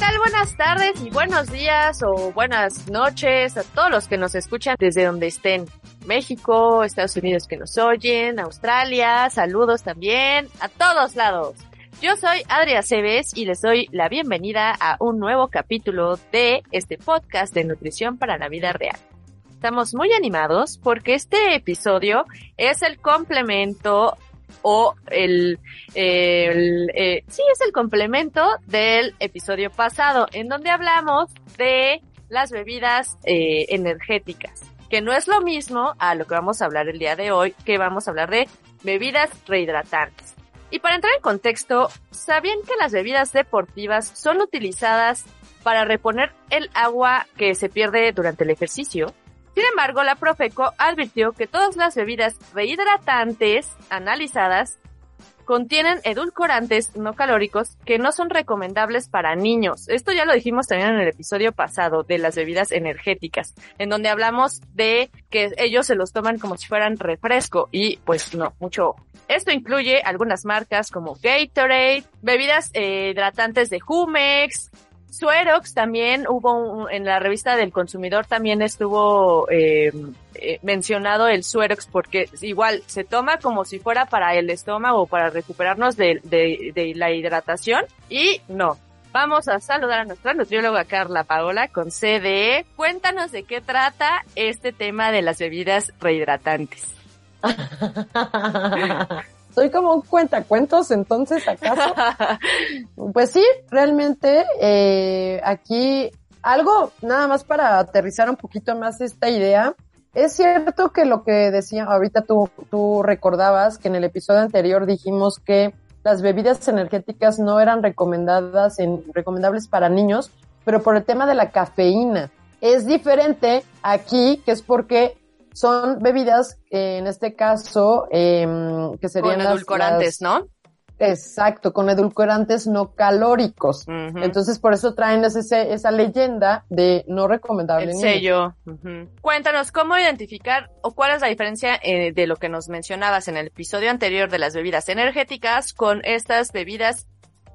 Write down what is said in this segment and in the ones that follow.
Tal? Buenas tardes y buenos días o buenas noches a todos los que nos escuchan desde donde estén. México, Estados Unidos que nos oyen, Australia, saludos también, a todos lados. Yo soy Adria Cebes y les doy la bienvenida a un nuevo capítulo de este podcast de nutrición para la vida real. Estamos muy animados porque este episodio es el complemento o el, eh, sí es el complemento del episodio pasado en donde hablamos de las bebidas eh, energéticas que no es lo mismo a lo que vamos a hablar el día de hoy que vamos a hablar de bebidas rehidratantes. Y para entrar en contexto sabían que las bebidas deportivas son utilizadas para reponer el agua que se pierde durante el ejercicio sin embargo, la Profeco advirtió que todas las bebidas rehidratantes analizadas contienen edulcorantes no calóricos que no son recomendables para niños. Esto ya lo dijimos también en el episodio pasado de las bebidas energéticas, en donde hablamos de que ellos se los toman como si fueran refresco y pues no, mucho. Esto incluye algunas marcas como Gatorade, bebidas eh, hidratantes de Jumex, Suerox también hubo en la revista del consumidor también estuvo eh, eh, mencionado el Suerox porque igual se toma como si fuera para el estómago para recuperarnos de, de, de la hidratación y no. Vamos a saludar a nuestra nutrióloga Carla Paola con CDE. Cuéntanos de qué trata este tema de las bebidas rehidratantes. soy como un cuentacuentos, entonces, ¿acaso? pues sí, realmente eh, aquí algo nada más para aterrizar un poquito más esta idea. Es cierto que lo que decía, ahorita tú, tú recordabas que en el episodio anterior dijimos que las bebidas energéticas no eran recomendadas en, recomendables para niños, pero por el tema de la cafeína. Es diferente aquí, que es porque son bebidas, en este caso, eh, que serían con edulcorantes, ¿no? Exacto, con edulcorantes no calóricos. Entonces, por eso traen ese, esa leyenda de no recomendable. El sello. Cuéntanos, ¿cómo identificar o cuál es la diferencia eh, de lo que nos mencionabas en el episodio anterior de las bebidas energéticas con estas bebidas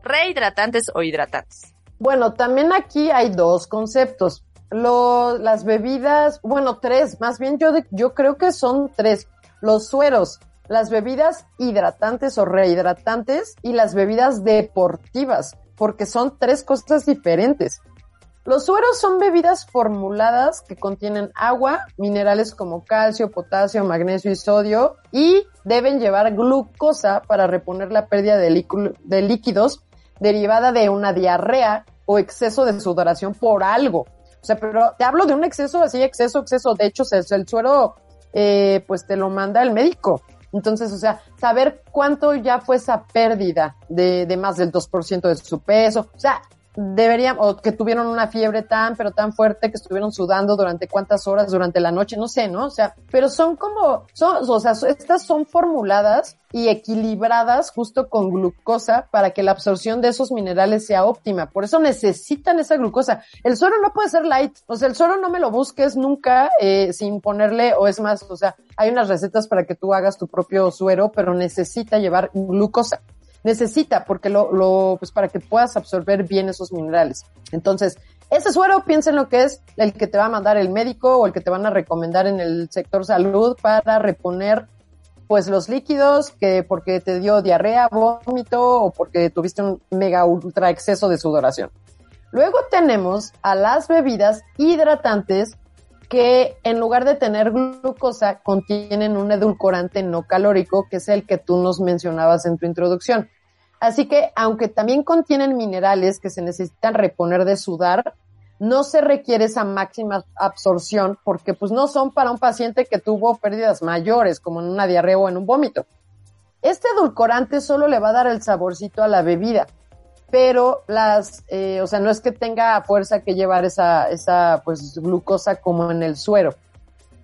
rehidratantes o hidratantes? Bueno, también aquí hay dos conceptos lo, las bebidas, bueno, tres, más bien yo, yo creo que son tres. Los sueros, las bebidas hidratantes o rehidratantes y las bebidas deportivas, porque son tres cosas diferentes. Los sueros son bebidas formuladas que contienen agua, minerales como calcio, potasio, magnesio y sodio y deben llevar glucosa para reponer la pérdida de, de líquidos derivada de una diarrea o exceso de sudoración por algo. O sea, pero te hablo de un exceso así, exceso, exceso. De hecho, el suero, eh, pues te lo manda el médico. Entonces, o sea, saber cuánto ya fue esa pérdida de, de más del 2% de su peso. O sea, deberían, o que tuvieron una fiebre tan, pero tan fuerte que estuvieron sudando durante cuántas horas durante la noche, no sé, ¿no? O sea, pero son como, son, o sea, estas son formuladas y equilibradas justo con glucosa para que la absorción de esos minerales sea óptima. Por eso necesitan esa glucosa. El suero no puede ser light, o sea, el suero no me lo busques nunca eh, sin ponerle, o es más, o sea, hay unas recetas para que tú hagas tu propio suero, pero necesita llevar glucosa necesita, porque lo, lo, pues para que puedas absorber bien esos minerales. Entonces, ese suero, piensa en lo que es el que te va a mandar el médico o el que te van a recomendar en el sector salud para reponer pues los líquidos que porque te dio diarrea, vómito o porque tuviste un mega ultra exceso de sudoración. Luego tenemos a las bebidas hidratantes que en lugar de tener glucosa contienen un edulcorante no calórico que es el que tú nos mencionabas en tu introducción. Así que, aunque también contienen minerales que se necesitan reponer de sudar, no se requiere esa máxima absorción porque pues no son para un paciente que tuvo pérdidas mayores, como en una diarrea o en un vómito. Este edulcorante solo le va a dar el saborcito a la bebida, pero las, eh, o sea, no es que tenga fuerza que llevar esa, esa pues glucosa como en el suero,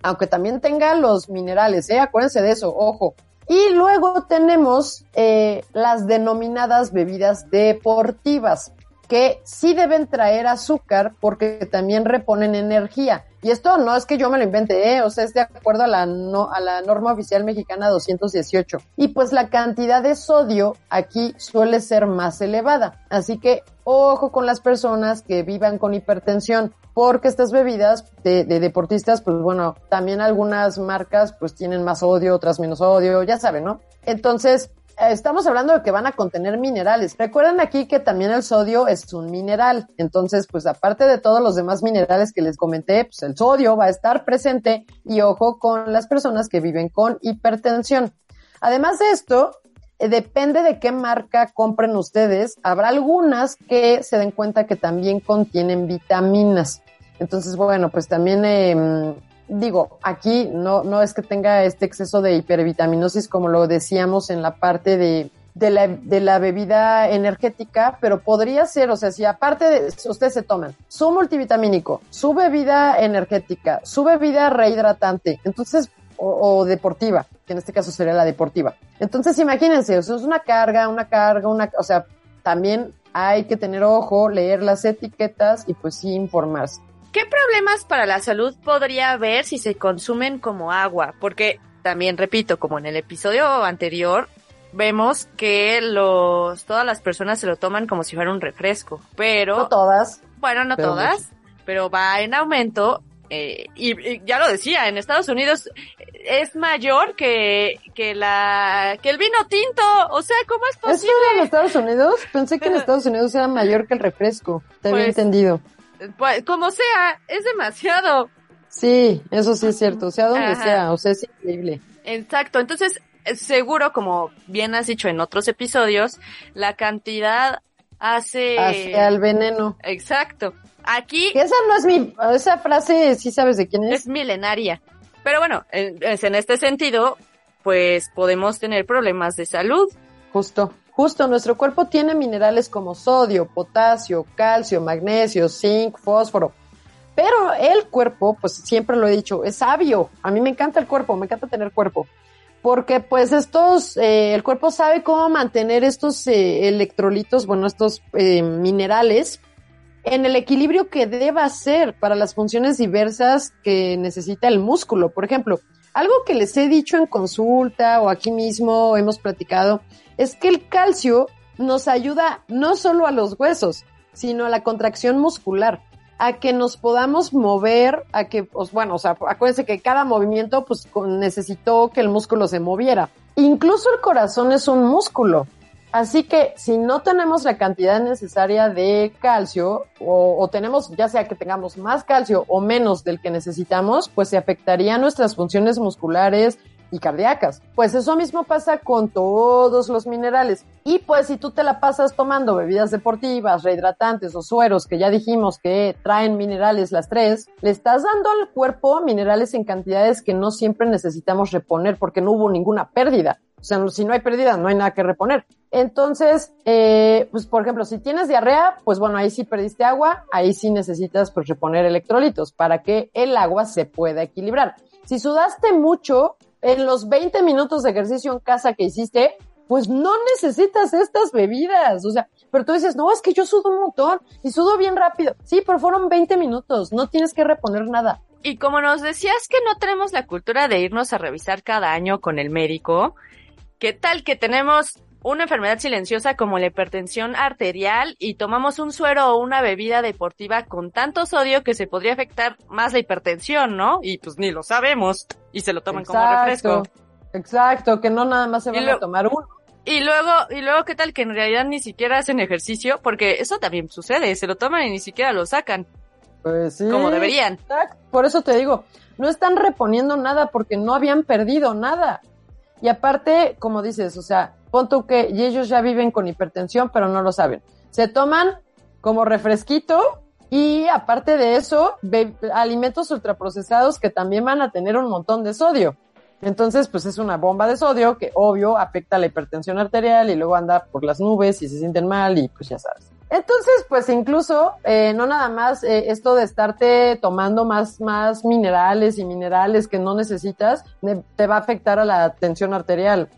aunque también tenga los minerales, ¿eh? Acuérdense de eso, ojo. Y luego tenemos eh, las denominadas bebidas deportivas que sí deben traer azúcar porque también reponen energía. Y esto no es que yo me lo invente, ¿eh? o sea, es de acuerdo a la, no, a la norma oficial mexicana 218. Y pues la cantidad de sodio aquí suele ser más elevada. Así que ojo con las personas que vivan con hipertensión, porque estas bebidas de, de, deportistas, pues bueno, también algunas marcas pues tienen más sodio, otras menos sodio, ya saben, ¿no? Entonces, estamos hablando de que van a contener minerales. Recuerden aquí que también el sodio es un mineral. Entonces, pues aparte de todos los demás minerales que les comenté, pues el sodio va a estar presente y ojo con las personas que viven con hipertensión. Además de esto, eh, depende de qué marca compren ustedes. Habrá algunas que se den cuenta que también contienen vitaminas. Entonces, bueno, pues también eh, digo, aquí no, no es que tenga este exceso de hipervitaminosis como lo decíamos en la parte de, de la, de la bebida energética, pero podría ser, o sea, si aparte de, ustedes se toman su multivitamínico, su bebida energética, su bebida rehidratante, entonces, o, o deportiva, que en este caso sería la deportiva. Entonces, imagínense, o sea, es una carga, una carga, una, o sea, también hay que tener ojo, leer las etiquetas y pues sí informarse. ¿Qué problemas para la salud podría haber si se consumen como agua? Porque también repito, como en el episodio anterior, vemos que los todas las personas se lo toman como si fuera un refresco, pero no todas. Bueno, no todas, pero va en aumento eh, y, y, ya lo decía, en Estados Unidos es mayor que, que la, que el vino tinto. O sea, ¿cómo es posible? ¿Es en Estados Unidos? Pensé que en Estados Unidos era mayor que el refresco. Te pues, había entendido. Pues, como sea, es demasiado. Sí, eso sí es cierto, o sea, donde Ajá. sea, o sea, es increíble. Exacto, entonces, seguro, como bien has dicho en otros episodios, la cantidad hace... Hacia el veneno. Exacto. Aquí... Esa no es mi... Esa frase, sí sabes de quién es. Es milenaria. Pero bueno, es en este sentido, pues podemos tener problemas de salud. Justo. Justo, nuestro cuerpo tiene minerales como sodio, potasio, calcio, magnesio, zinc, fósforo. Pero el cuerpo, pues siempre lo he dicho, es sabio. A mí me encanta el cuerpo, me encanta tener cuerpo. Porque pues estos, eh, el cuerpo sabe cómo mantener estos eh, electrolitos, bueno, estos eh, minerales en el equilibrio que deba ser para las funciones diversas que necesita el músculo. Por ejemplo, algo que les he dicho en consulta o aquí mismo hemos platicado es que el calcio nos ayuda no solo a los huesos, sino a la contracción muscular, a que nos podamos mover, a que, pues bueno, o sea, acuérdense que cada movimiento pues necesitó que el músculo se moviera. Incluso el corazón es un músculo. Así que si no tenemos la cantidad necesaria de calcio o, tenemos, ya sea que tengamos más calcio o menos del que necesitamos, pues se afectaría nuestras funciones musculares, y cardíacas. Pues eso mismo pasa con todos los minerales. Y pues si tú te la pasas tomando bebidas deportivas, rehidratantes o sueros, que ya dijimos que traen minerales las tres, le estás dando al cuerpo minerales en cantidades que no siempre necesitamos reponer porque no hubo ninguna pérdida. O sea, si no hay pérdida, no hay nada que reponer. Entonces, eh, pues por ejemplo, si tienes diarrea, pues bueno, ahí sí perdiste agua, ahí sí necesitas pues reponer electrolitos para que el agua se pueda equilibrar. Si sudaste mucho, en los 20 minutos de ejercicio en casa que hiciste, pues no necesitas estas bebidas. O sea, pero tú dices, no, es que yo sudo un montón y sudo bien rápido. Sí, pero fueron 20 minutos, no tienes que reponer nada. Y como nos decías que no tenemos la cultura de irnos a revisar cada año con el médico, ¿qué tal que tenemos una enfermedad silenciosa como la hipertensión arterial y tomamos un suero o una bebida deportiva con tanto sodio que se podría afectar más la hipertensión, ¿no? Y pues ni lo sabemos y se lo toman exacto, como refresco. Exacto, que no nada más se van a tomar uno. Y luego, y luego, ¿qué tal que en realidad ni siquiera hacen ejercicio? Porque eso también sucede, se lo toman y ni siquiera lo sacan. Pues sí. Como deberían. Por eso te digo, no están reponiendo nada porque no habían perdido nada. Y aparte, como dices, o sea, pon tú que, ellos ya viven con hipertensión, pero no lo saben. Se toman como refresquito y aparte de eso, alimentos ultraprocesados que también van a tener un montón de sodio. Entonces, pues es una bomba de sodio que obvio afecta la hipertensión arterial y luego anda por las nubes y se sienten mal y pues ya sabes. Entonces, pues incluso, eh, no nada más eh, esto de estarte tomando más, más minerales y minerales que no necesitas, te va a afectar a la tensión arterial,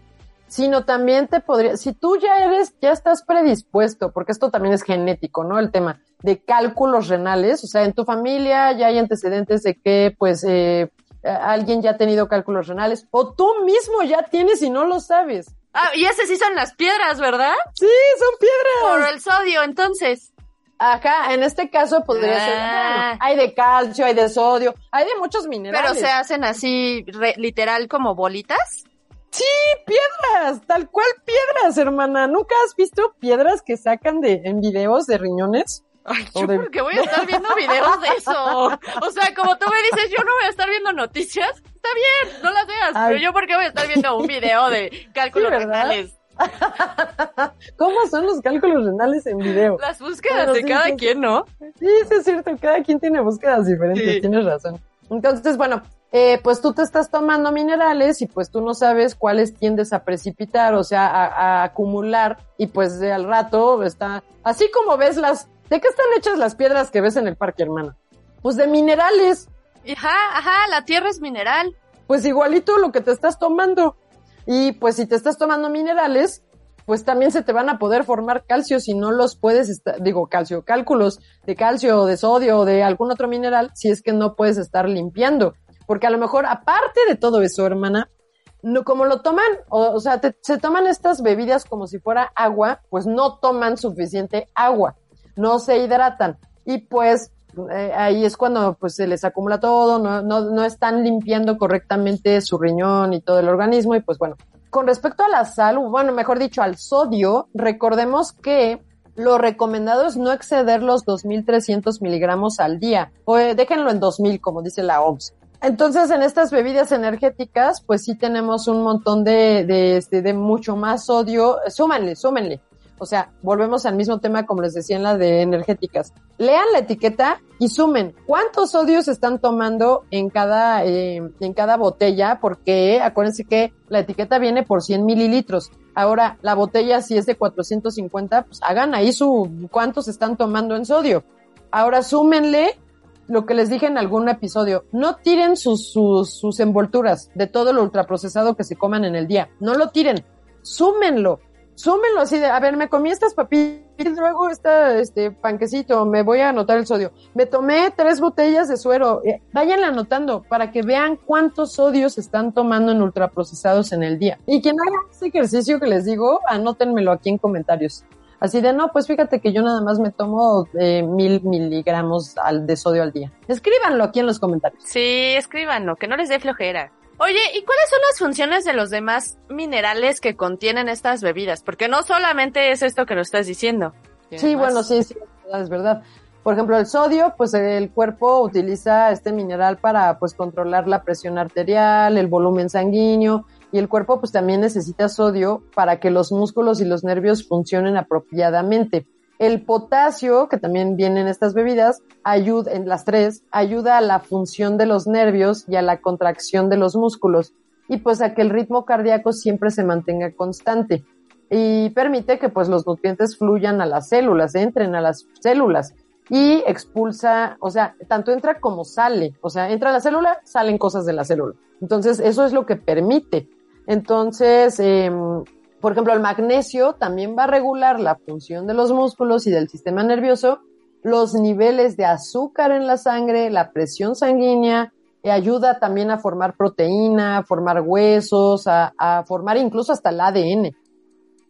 sino también te podría, si tú ya eres, ya estás predispuesto, porque esto también es genético, ¿no? El tema de cálculos renales, o sea, en tu familia ya hay antecedentes de que, pues, eh, alguien ya ha tenido cálculos renales, o tú mismo ya tienes y no lo sabes. Ah, y ese sí son las piedras, ¿verdad? Sí, son piedras. Por el sodio, entonces. Ajá, en este caso podría ser, ah. hay de calcio, hay de sodio, hay de muchos minerales. Pero se hacen así, literal, como bolitas. Sí, piedras, tal cual piedras, hermana. ¿Nunca has visto piedras que sacan de en videos de riñones? Ay, yo creo que voy a estar viendo videos de eso. O sea, como tú me dices, yo no voy a estar viendo noticias. Está bien, no las veas. Pero yo, ¿por qué voy a estar viendo un video de cálculos renales? ¿Cómo son los cálculos renales en video? Las búsquedas de cada quien, ¿no? Sí, sí, es cierto. Cada quien tiene búsquedas diferentes. Tienes razón. Entonces, bueno, eh, pues tú te estás tomando minerales y pues tú no sabes cuáles tiendes a precipitar, o sea, a, a acumular y pues de al rato está, así como ves las ¿De qué están hechas las piedras que ves en el parque, hermana? Pues de minerales. Ajá, ajá, la tierra es mineral. Pues igualito lo que te estás tomando. Y pues si te estás tomando minerales, pues también se te van a poder formar calcio si no los puedes, digo calcio, cálculos de calcio, de sodio o de algún otro mineral, si es que no puedes estar limpiando. Porque a lo mejor, aparte de todo eso, hermana, no, como lo toman, o, sea, se toman estas bebidas como si fuera agua, pues no toman suficiente agua no se hidratan y pues eh, ahí es cuando pues se les acumula todo, no, no, no están limpiando correctamente su riñón y todo el organismo y pues bueno. Con respecto a la sal, bueno, mejor dicho, al sodio, recordemos que lo recomendado es no exceder los 2.300 miligramos al día. O eh, déjenlo en 2.000, como dice la OMS. Entonces, en estas bebidas energéticas, pues sí tenemos un montón de, de, este, de mucho más sodio. Súmenle, súmenle. O sea, volvemos al mismo tema como les decía en la de energéticas. Lean la etiqueta y sumen cuántos sodios están tomando en cada, eh, en cada botella, porque acuérdense que la etiqueta viene por 100 mililitros. Ahora, la botella si es de 450, pues hagan ahí su cuántos están tomando en sodio. Ahora súmenle lo que les dije en algún episodio, no tiren sus, sus, sus envolturas de todo lo ultraprocesado que se coman en el día. No lo tiren, súmenlo súmenlo así de, a ver, me comí estas papitas, luego este, este panquecito, me voy a anotar el sodio. Me tomé tres botellas de suero. Eh, váyanla anotando para que vean cuántos sodios están tomando en ultraprocesados en el día. Y quien haga ese ejercicio que les digo, anótenmelo aquí en comentarios. Así de, no, pues fíjate que yo nada más me tomo eh, mil miligramos al, de sodio al día. Escríbanlo aquí en los comentarios. Sí, escríbanlo, que no les dé flojera. Oye, ¿y cuáles son las funciones de los demás minerales que contienen estas bebidas? Porque no solamente es esto que nos estás diciendo. Sí, bueno, sí, sí, es verdad. Por ejemplo, el sodio, pues el cuerpo utiliza este mineral para pues controlar la presión arterial, el volumen sanguíneo y el cuerpo pues también necesita sodio para que los músculos y los nervios funcionen apropiadamente. El potasio, que también viene en estas bebidas, ayuda, en las tres, ayuda a la función de los nervios y a la contracción de los músculos y pues a que el ritmo cardíaco siempre se mantenga constante y permite que pues los nutrientes fluyan a las células, entren a las células y expulsa, o sea, tanto entra como sale, o sea, entra a la célula, salen cosas de la célula. Entonces, eso es lo que permite. Entonces, eh, por ejemplo, el magnesio también va a regular la función de los músculos y del sistema nervioso, los niveles de azúcar en la sangre, la presión sanguínea, y ayuda también a formar proteína, a formar huesos, a, formar incluso hasta el ADN.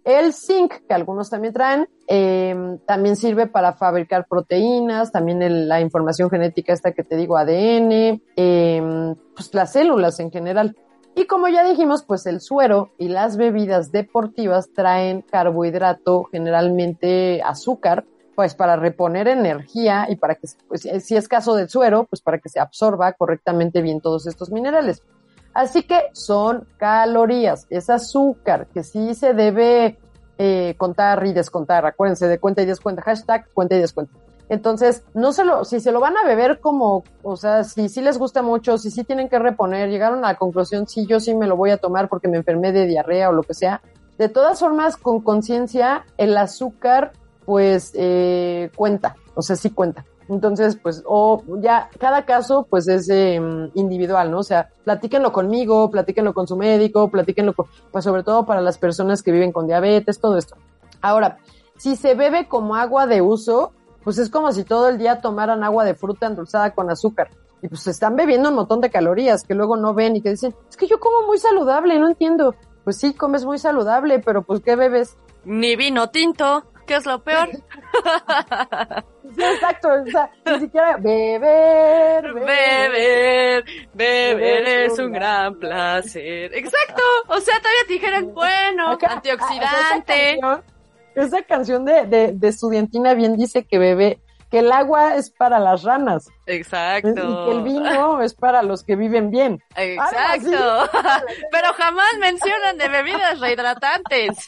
El zinc, que algunos también traen, em, también sirve para fabricar proteínas, también la información genética esta que te digo, ADN, em, pues las células en general. Y como ya dijimos, pues el suero y las bebidas deportivas traen carbohidrato, generalmente azúcar, pues para reponer energía y para que, pues, si es caso del suero, pues para que se absorba correctamente bien todos estos minerales. Así que son calorías, es azúcar que sí se debe eh, contar y descontar. Acuérdense de cuenta y descuenta, hashtag cuenta y descuenta. Entonces, no se lo, si se lo van a beber como, o sea, si sí les gusta mucho, si sí tienen que reponer, llegaron a la conclusión, sí, yo sí me lo voy a tomar porque me enfermé de diarrea o lo que sea. De todas formas, con conciencia, el azúcar, pues, eh, cuenta, o sea, sí cuenta. Entonces, pues, o ya, cada caso, pues, es eh, individual, ¿no? O sea, platíquenlo conmigo, platíquenlo con su médico, platíquenlo con, pues, sobre todo para las personas que viven con diabetes, todo esto. Ahora, si se bebe como agua de uso, pues es como si todo el día tomaran agua de fruta endulzada con azúcar. Y pues están bebiendo un montón de calorías que luego no ven y que dicen, es que yo como muy saludable, no entiendo. Pues sí, comes muy saludable, pero pues ¿qué bebes? Ni vino tinto, que es lo peor. sí, exacto, o sea, ni siquiera beber, beber, beber, es un gran placer. Exacto, o sea, todavía te dijeran, bueno, antioxidante. Esa canción de, de, de estudiantina bien dice que bebe, que el agua es para las ranas. Exacto. Y que el vino es para los que viven bien. Exacto. Pero jamás mencionan de bebidas rehidratantes.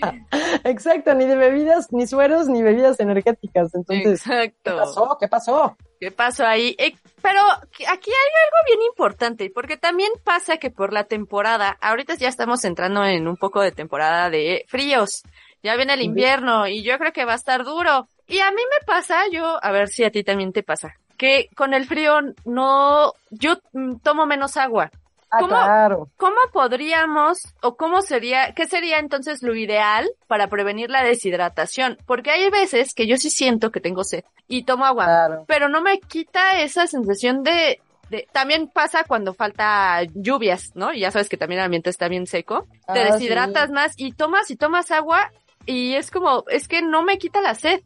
Exacto, ni de bebidas, ni sueros, ni bebidas energéticas. Entonces, Exacto. ¿qué pasó? ¿Qué pasó? ¿Qué pasó ahí? Eh, pero aquí hay algo bien importante, porque también pasa que por la temporada, ahorita ya estamos entrando en un poco de temporada de fríos. Ya viene el invierno y yo creo que va a estar duro. Y a mí me pasa, yo, a ver si a ti también te pasa, que con el frío no, yo tomo menos agua. Ah, ¿Cómo, claro. ¿Cómo podríamos o cómo sería, qué sería entonces lo ideal para prevenir la deshidratación? Porque hay veces que yo sí siento que tengo sed y tomo agua, Claro. pero no me quita esa sensación de, de, también pasa cuando falta lluvias, ¿no? Y ya sabes que también el ambiente está bien seco, te Ah, deshidratas sí. más y tomas y tomas agua y es como, es que no me quita la sed.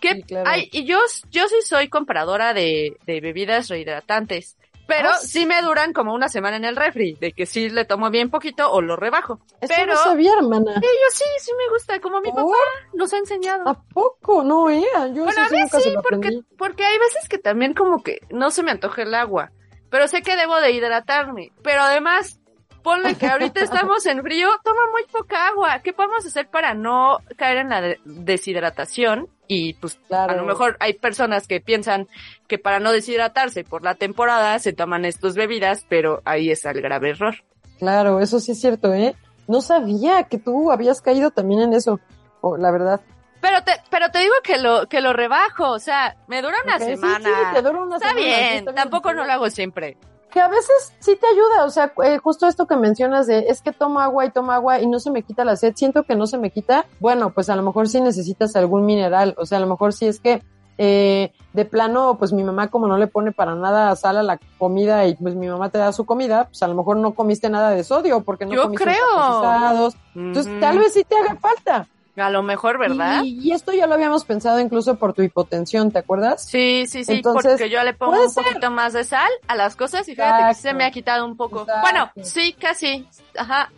¿Qué? Sí, claro. Ay, y yo, yo sí soy compradora de, de bebidas rehidratantes. Pero Ah, sí me duran como una semana en el refri, de que sí le tomo bien poquito o lo rebajo. Eso pero no sabía, hermana. Sí, yo sí, sí me gusta, como mi papá nos ha enseñado. ¿A poco? No, eh. Yo bueno, a sí se sí, porque, aprendí. porque hay veces que también como que no se me antoja el agua, pero sé que debo de hidratarme. Pero además, ponle que ahorita estamos en frío, toma muy poca agua. ¿Qué podemos hacer para no caer en la de- deshidratación? Y pues Claro. a lo mejor hay personas que piensan que para no deshidratarse por la temporada se toman estas bebidas, pero ahí está el grave error. Claro, eso sí es cierto, ¿eh? No sabía que tú habías caído también en eso, oh, la verdad. Pero te, pero te digo que lo, que lo rebajo, o sea, me dura una Ok, sí, semana. sí, te dura una está semana, bien, está bien. tampoco no lo hago siempre. Que a veces sí te ayuda, o sea, eh, justo esto que mencionas de es que tomo agua y tomo agua y no se me quita la sed, siento que no se me quita, bueno, pues a lo mejor sí necesitas algún mineral, o sea, a lo mejor sí es que eh, de plano, pues mi mamá como no le pone para nada sal a la comida y pues mi mamá te da su comida, pues a lo mejor no comiste nada de sodio porque no Yo comiste creo. procesados. Entonces tal vez sí te haga falta. A lo mejor, ¿verdad? Y, y esto ya lo habíamos pensado incluso por tu hipotensión, ¿te acuerdas? Sí, sí, sí, Entonces, porque yo le pongo un ser. poquito más de sal a las cosas y fíjate que se me ha quitado un poco. Exacto. Bueno, sí, casi. Ajá,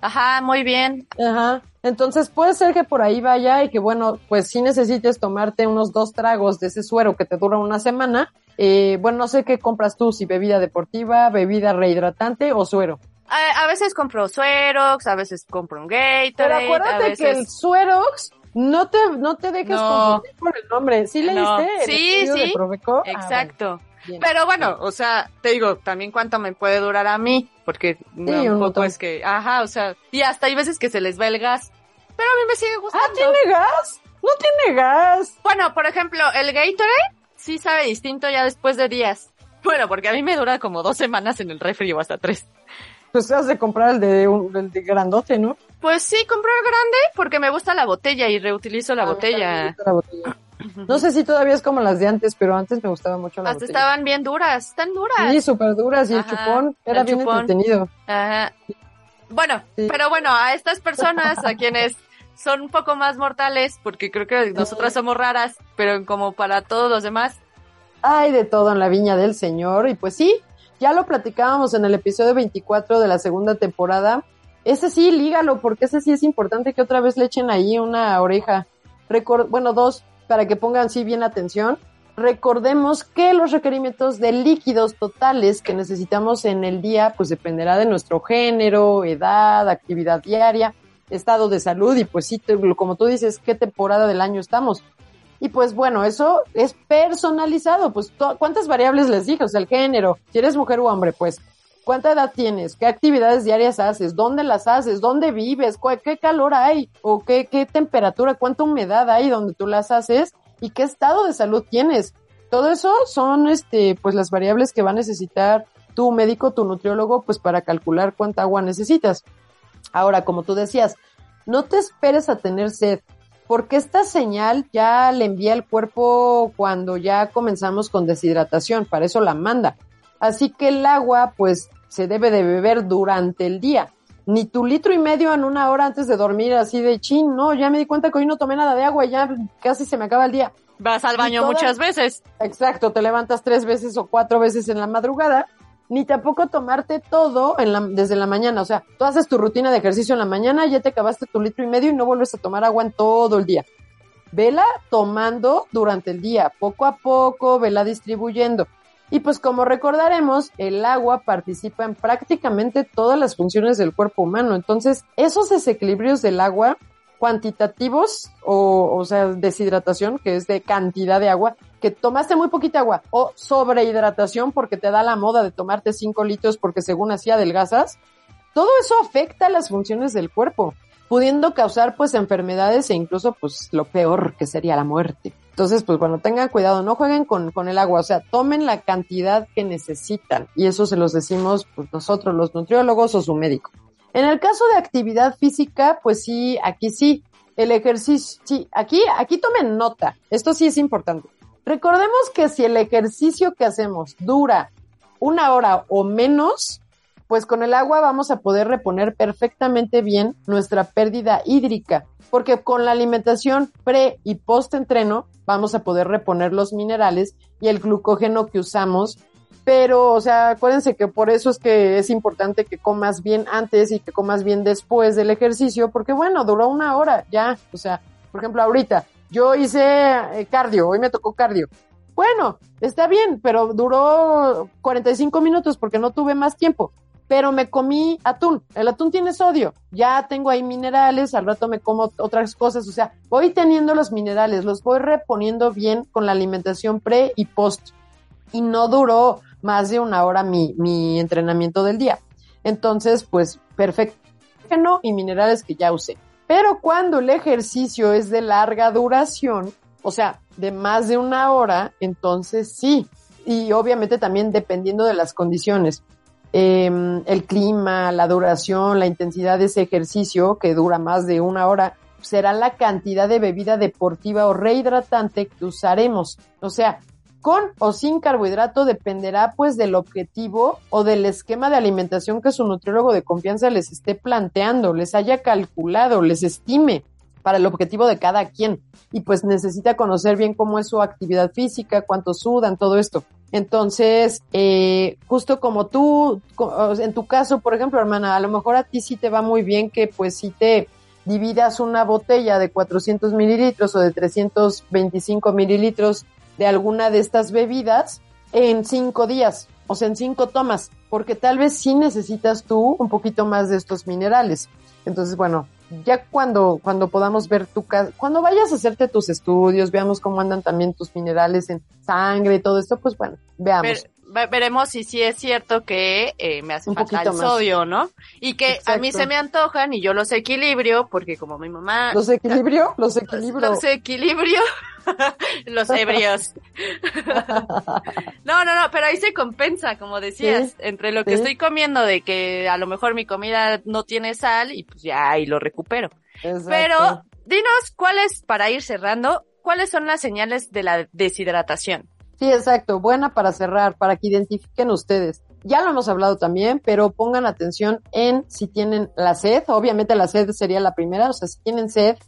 ajá, muy bien. Ajá. Entonces puede ser que por ahí vaya y que bueno, pues sí necesites tomarte unos dos tragos de ese suero que te dura una semana. Eh, bueno, no sé qué compras tú, si bebida deportiva, bebida rehidratante o suero. A, a veces compro Suerox, a veces compro un Gatorade, Pero a acuérdate veces... que el suerox no te, no te dejes No. confundir por el nombre. ¿Sí No. leíste el Sí, de sí. Profeco? Ah, Exacto. bueno. Pero bueno, o sea, te digo, también cuánto me puede durar a mí, porque no, un montón. es que, ajá, o sea, y hasta hay veces que se les va el gas, pero a mí me sigue gustando. Ah, ¿tiene gas? No tiene gas. Bueno, por ejemplo, el Gatorade sí sabe distinto ya después de días. Bueno, porque a mí me dura como dos semanas en el refri o hasta tres. Pues has de comprar el de, un- el de grandote, ¿no? Pues sí, compré el grande porque me gusta la botella y reutilizo la A mí también me botella. gusta la botella. No sé si todavía es como las de antes, pero antes me gustaba mucho la Hasta botella. estaban bien duras, están duras. Sí, súper duras y el chupón era el bien chupón. entretenido. Ajá. Bueno, Sí. pero bueno, a estas personas, a quienes son un poco más mortales, porque creo que nosotras somos raras, pero como para todos los demás, Hay de todo en la viña del Señor y pues sí, ya lo platicábamos en el episodio 24 de la segunda temporada. Ese sí, lígalo, porque ese sí es importante que otra vez le echen ahí una oreja. Bueno, dos, para que pongan sí bien atención. recordemos que los requerimientos de líquidos totales que necesitamos en el día, pues dependerá de nuestro género, edad, actividad diaria, estado de salud y pues sí, como tú dices, qué temporada del año estamos. Y pues bueno, eso es personalizado. Pues, ¿cuántas variables les dije? O sea, el género, si eres mujer o hombre, pues, ¿cuánta edad tienes? ¿Qué actividades diarias haces? ¿Dónde las haces? ¿Dónde vives? ¿Qué calor hay? ¿O qué, qué temperatura? ¿Cuánta humedad hay donde tú las haces? ¿Y qué estado de salud tienes? Todo eso son, este, pues, las variables que va a necesitar tu médico, tu nutriólogo, pues, para calcular cuánta agua necesitas. Ahora, como tú decías, no te esperes a tener sed porque esta señal ya le envía el cuerpo cuando ya comenzamos con deshidratación, para eso la manda. Así que el agua, pues, se debe de beber durante el día. Ni tu litro y medio en una hora antes de dormir, así de chin, no, ya me di cuenta que hoy no tomé nada de agua y ya casi se me acaba el día. Vas al baño muchas veces. Exacto, te levantas tres veces o cuatro veces en la madrugada ni tampoco tomarte todo en la, desde la mañana. O sea, tú haces tu rutina de ejercicio en la mañana, ya te acabaste tu litro y medio y no vuelves a tomar agua en todo el día. Vela tomando durante el día, poco a poco, vela distribuyendo. Y pues como recordaremos, el agua participa en prácticamente todas las funciones del cuerpo humano. Entonces, esos desequilibrios del agua cuantitativos o, o sea, deshidratación, que es de cantidad de agua, que tomaste muy poquita agua o sobrehidratación porque te da la moda de tomarte 5 litros porque según así adelgazas, todo eso afecta las funciones del cuerpo, pudiendo causar pues enfermedades e incluso pues lo peor que sería la muerte. Entonces, pues bueno, tengan cuidado, no jueguen con, con el agua, o sea, tomen la cantidad que necesitan y eso se los decimos pues nosotros los nutriólogos o su médico. En el caso de actividad física, pues sí, aquí sí, el ejercicio, sí, aquí, aquí tomen nota, esto sí es importante. Recordemos que si el ejercicio que hacemos dura una hora o menos, pues con el agua vamos a poder reponer perfectamente bien nuestra pérdida hídrica, porque con la alimentación pre y post entreno vamos a poder reponer los minerales y el glucógeno que usamos. Pero, o sea, acuérdense que por eso es que es importante que comas bien antes y que comas bien después del ejercicio, porque bueno, duró una hora ya, o sea, por ejemplo, ahorita, yo hice eh, cardio, hoy me tocó cardio. Bueno, está bien, pero duró 45 minutos porque no tuve más tiempo. Pero me comí atún. El atún tiene sodio. Ya tengo ahí minerales, al rato me como otras cosas. O sea, voy teniendo los minerales, los voy reponiendo bien con la alimentación pre y post. Y no duró más de una hora mi, mi entrenamiento del día. Entonces, pues, perfecto. Y minerales que ya usé. Pero cuando el ejercicio es de larga duración, o sea, de más de una hora, entonces sí. Y obviamente también dependiendo de las condiciones. Em, el clima, la duración, la intensidad de ese ejercicio, que dura más de una hora, será la cantidad de bebida deportiva o rehidratante que usaremos. O sea, con o sin carbohidrato dependerá pues del objetivo o del esquema de alimentación que su nutriólogo de confianza les esté planteando, les haya calculado, les estime para el objetivo de cada quien. Y pues necesita conocer bien cómo es su actividad física, cuánto sudan, todo esto. Entonces, eh, justo como tú, en tu caso, por ejemplo, hermana, a lo mejor a ti sí te va muy bien que pues si te dividas una botella de 400 mililitros o de 325 mililitros de alguna de estas bebidas en cinco días, o sea, en cinco tomas, porque tal vez sí necesitas tú un poquito más de estos minerales. Entonces, bueno, ya cuando, cuando podamos ver tu casa, cuando vayas a hacerte tus estudios, veamos cómo andan también tus minerales en sangre y todo esto, pues bueno, veamos veremos si sí es cierto que eh, me hace falta el sodio, ¿no? Y que a mí se me antojan y yo los equilibrio, porque como mi mamá... ¿Los equilibrio? Los equilibrio. Los, equilibrio. los ebrios. no, no, no, pero ahí se compensa, como decías, entre lo que estoy comiendo de que a lo mejor mi comida no tiene sal y pues ya ahí lo recupero. Pero dinos cuáles, para ir cerrando, cuáles son las señales de la deshidratación. Sí, exacto. Buena para cerrar, para que identifiquen ustedes. Ya lo hemos hablado también, pero pongan atención en si tienen la sed. Obviamente la sed sería la primera, o sea, si tienen sed,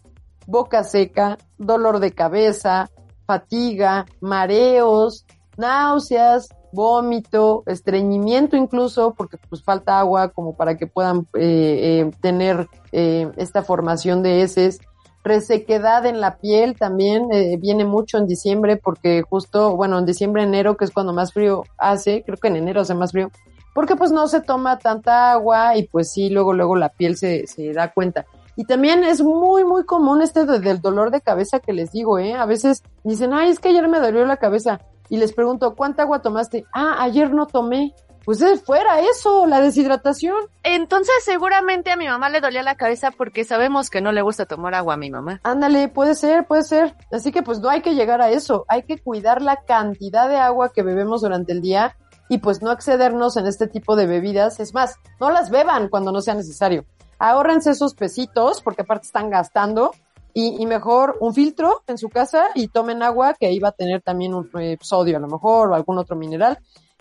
boca seca, dolor de cabeza, fatiga, mareos, náuseas, vómito, estreñimiento incluso, porque pues falta agua como para que puedan eh, eh, tener eh, esta formación de heces, resequedad en la piel también eh, viene mucho en diciembre porque justo, bueno, en diciembre, enero, que es cuando más frío hace, creo que en enero hace más frío, porque pues no se toma tanta agua y pues sí, luego, luego la piel se, se da cuenta. Y también es muy, muy común este del dolor de cabeza que les digo, ¿eh? A veces dicen, ay, es que ayer me dolió la cabeza. Y les pregunto, ¿cuánta agua tomaste? Ah, ayer no tomé. Pues es fuera eso, la deshidratación. Entonces seguramente a mi mamá le dolía la cabeza porque sabemos que no le gusta tomar agua a mi mamá. Ándale, puede ser, puede ser. Así que pues no hay que llegar a eso. Hay que cuidar la cantidad de agua que bebemos durante el día y pues no excedernos en este tipo de bebidas. Es más, no las beban cuando no sea necesario. Ahórrense esos pesitos porque aparte están gastando y, mejor un filtro en su casa y tomen agua que ahí va a tener también un eh, sodio a lo mejor o algún otro mineral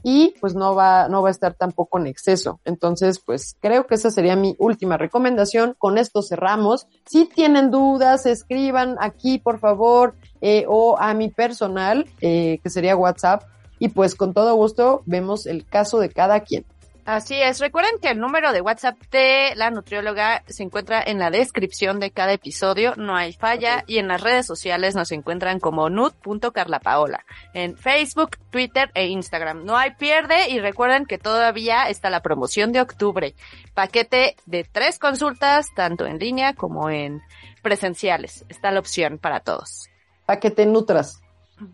y pues no va, no va a estar tampoco en exceso. Entonces, pues creo que esa sería mi última recomendación. Con esto cerramos. Si tienen dudas, escriban aquí, por favor, eh, o a mi personal, eh, que sería WhatsApp, y pues con todo gusto vemos el caso de cada quien. Así es. Recuerden que el número de WhatsApp de la nutrióloga se encuentra en la descripción de cada episodio. No hay falla. Y en las redes sociales nos encuentran como nut.carlapaola. En Facebook, Twitter e Instagram. No hay pierde. Y recuerden que todavía está la promoción de octubre. Paquete de tres consultas, tanto en línea como en presenciales. Está la opción para todos. Paquete nutras.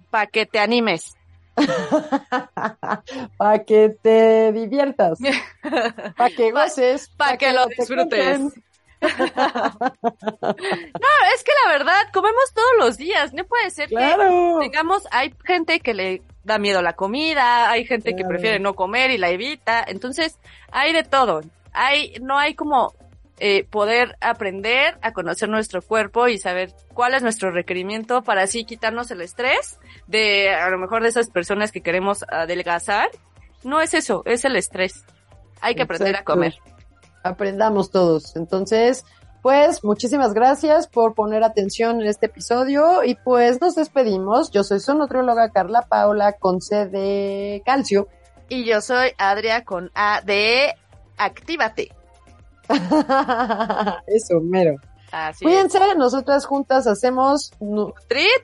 Paquete animes. para que te diviertas, para que goces, para pa que, que, lo disfrutes. no, es que la verdad, comemos todos los días, no puede ser claro. que tengamos, hay gente que le da miedo la comida, hay gente claro. que prefiere no comer y la evita, entonces hay de todo, hay, no hay como eh, poder aprender a conocer nuestro cuerpo y saber cuál es nuestro requerimiento para así quitarnos el estrés de a lo mejor de esas personas que queremos adelgazar. No es eso, es el estrés. Hay que aprender Exacto. a comer. Aprendamos todos. Entonces, pues muchísimas gracias por poner atención en este episodio y pues nos despedimos. Yo soy su nutrióloga Carla Paula con C de calcio. Y yo soy Adria con A de Actívate. Eso, mero. Así Cuídense, es. nosotras juntas hacemos Nutrit